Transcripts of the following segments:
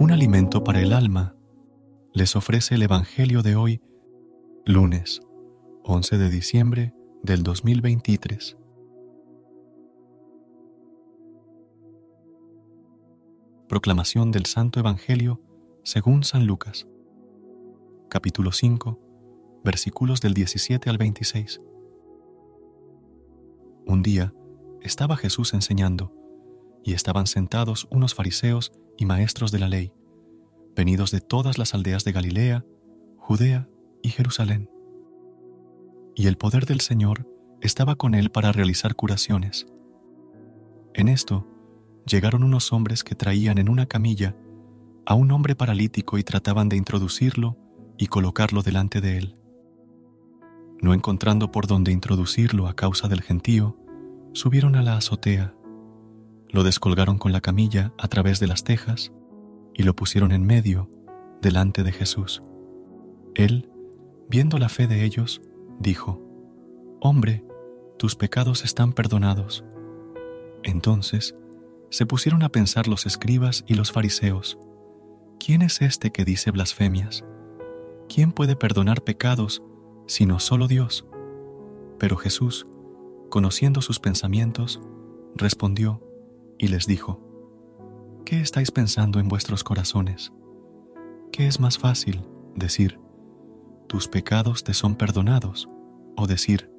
Un alimento para el alma les ofrece el Evangelio de hoy, lunes 11 de diciembre del 2023. Proclamación del Santo Evangelio según San Lucas, capítulo 5, versículos del 17 al 26. Un día estaba Jesús enseñando, y estaban sentados unos fariseos y maestros de la ley, venidos de todas las aldeas de Galilea, Judea y Jerusalén. Y el poder del Señor estaba con él para realizar curaciones. En esto, llegaron unos hombres que traían en una camilla a un hombre paralítico y trataban de introducirlo y colocarlo delante de él. No encontrando por dónde introducirlo a causa del gentío, subieron a la azotea, lo descolgaron con la camilla a través de las tejas y lo pusieron en medio, delante de Jesús. Él, viendo la fe de ellos, dijo, Hombre, tus pecados están perdonados. Entonces, se pusieron a pensar los escribas y los fariseos, ¿quién es este que dice blasfemias? ¿Quién puede perdonar pecados sino solo Dios? Pero Jesús, conociendo sus pensamientos, respondió y les dijo, ¿qué estáis pensando en vuestros corazones? ¿Qué es más fácil decir, tus pecados te son perdonados, o decir,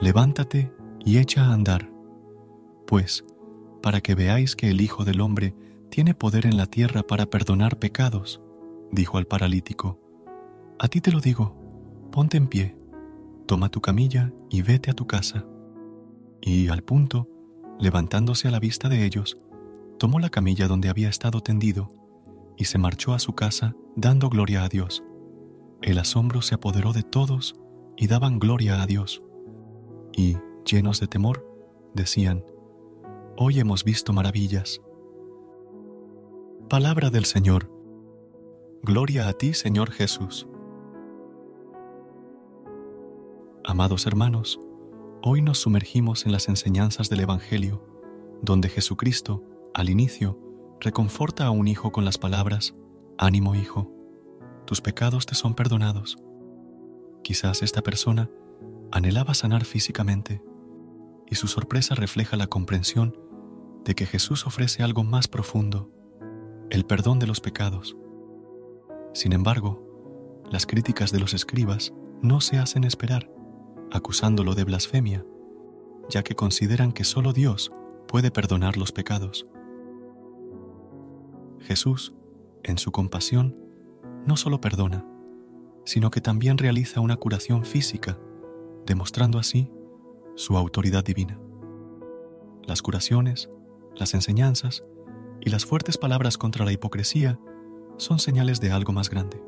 levántate y echa a andar? Pues, para que veáis que el Hijo del Hombre tiene poder en la tierra para perdonar pecados, dijo al paralítico. A ti te lo digo, ponte en pie, toma tu camilla y vete a tu casa. Y al punto, levantándose a la vista de ellos, tomó la camilla donde había estado tendido y se marchó a su casa dando gloria a Dios. El asombro se apoderó de todos y daban gloria a Dios. Y, llenos de temor, decían, Hoy hemos visto maravillas. Palabra del Señor. Gloria a ti, Señor Jesús. Amados hermanos, hoy nos sumergimos en las enseñanzas del Evangelio, donde Jesucristo, al inicio, reconforta a un hijo con las palabras, Ánimo hijo, tus pecados te son perdonados. Quizás esta persona anhelaba sanar físicamente, y su sorpresa refleja la comprensión de que Jesús ofrece algo más profundo, el perdón de los pecados. Sin embargo, las críticas de los escribas no se hacen esperar, acusándolo de blasfemia, ya que consideran que solo Dios puede perdonar los pecados. Jesús, en su compasión, no solo perdona, sino que también realiza una curación física, demostrando así su autoridad divina. Las curaciones las enseñanzas y las fuertes palabras contra la hipocresía son señales de algo más grande.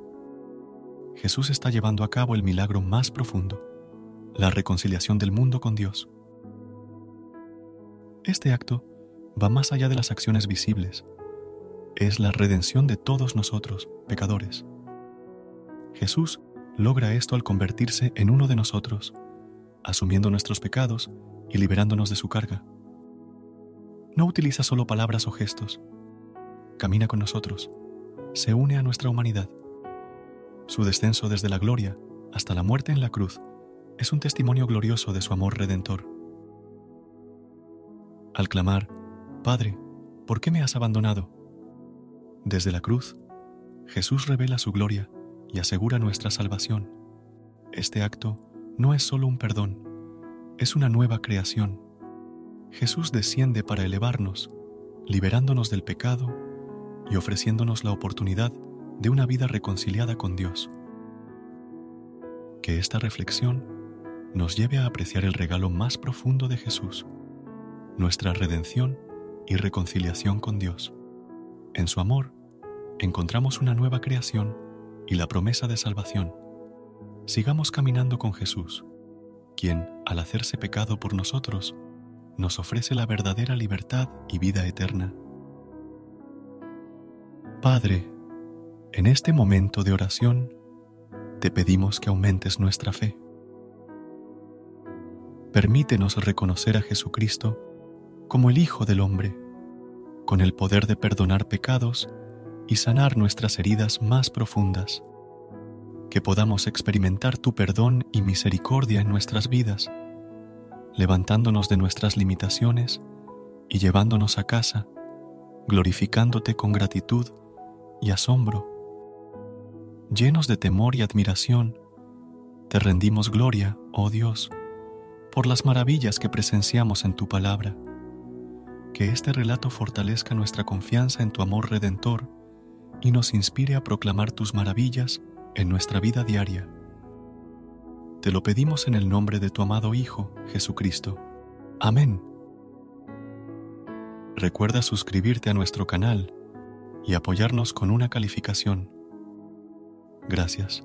Jesús está llevando a cabo el milagro más profundo, la reconciliación del mundo con Dios. Este acto va más allá de las acciones visibles. Es la redención de todos nosotros, pecadores. Jesús logra esto al convertirse en uno de nosotros, asumiendo nuestros pecados y liberándonos de su carga no utiliza solo palabras o gestos. Camina con nosotros, se une a nuestra humanidad. Su descenso desde la gloria hasta la muerte en la cruz es un testimonio glorioso de su amor redentor. al clamar, Padre, ¿por qué me has abandonado? Desde la cruz, Jesús revela su gloria y asegura nuestra salvación. Este acto no es solo un perdón, es una nueva creación. Jesús desciende para elevarnos, liberándonos del pecado y ofreciéndonos la oportunidad de una vida reconciliada con Dios. Que esta reflexión nos lleve a apreciar el regalo más profundo de Jesús, nuestra redención y reconciliación con Dios. En su amor, encontramos una nueva creación y la promesa de salvación. Sigamos caminando con Jesús, quien, al hacerse pecado por nosotros, nos ofrece la verdadera libertad y vida eterna. Padre, en este momento de oración, te pedimos que aumentes nuestra fe. Permítenos reconocer a Jesucristo como el Hijo del Hombre, con el poder de perdonar pecados y sanar nuestras heridas más profundas. Que podamos experimentar tu perdón y misericordia en nuestras vidas, levantándonos de nuestras limitaciones y llevándonos a casa, glorificándote con gratitud y asombro. Llenos de temor y admiración, te rendimos gloria, oh Dios, por las maravillas que presenciamos en tu palabra. Que este relato fortalezca nuestra confianza en tu amor redentor y nos inspire a proclamar tus maravillas en nuestra vida diaria. Te lo pedimos en el nombre de tu amado Hijo, Jesucristo. Amén. Recuerda suscribirte a nuestro canal y apoyarnos con una calificación. Gracias.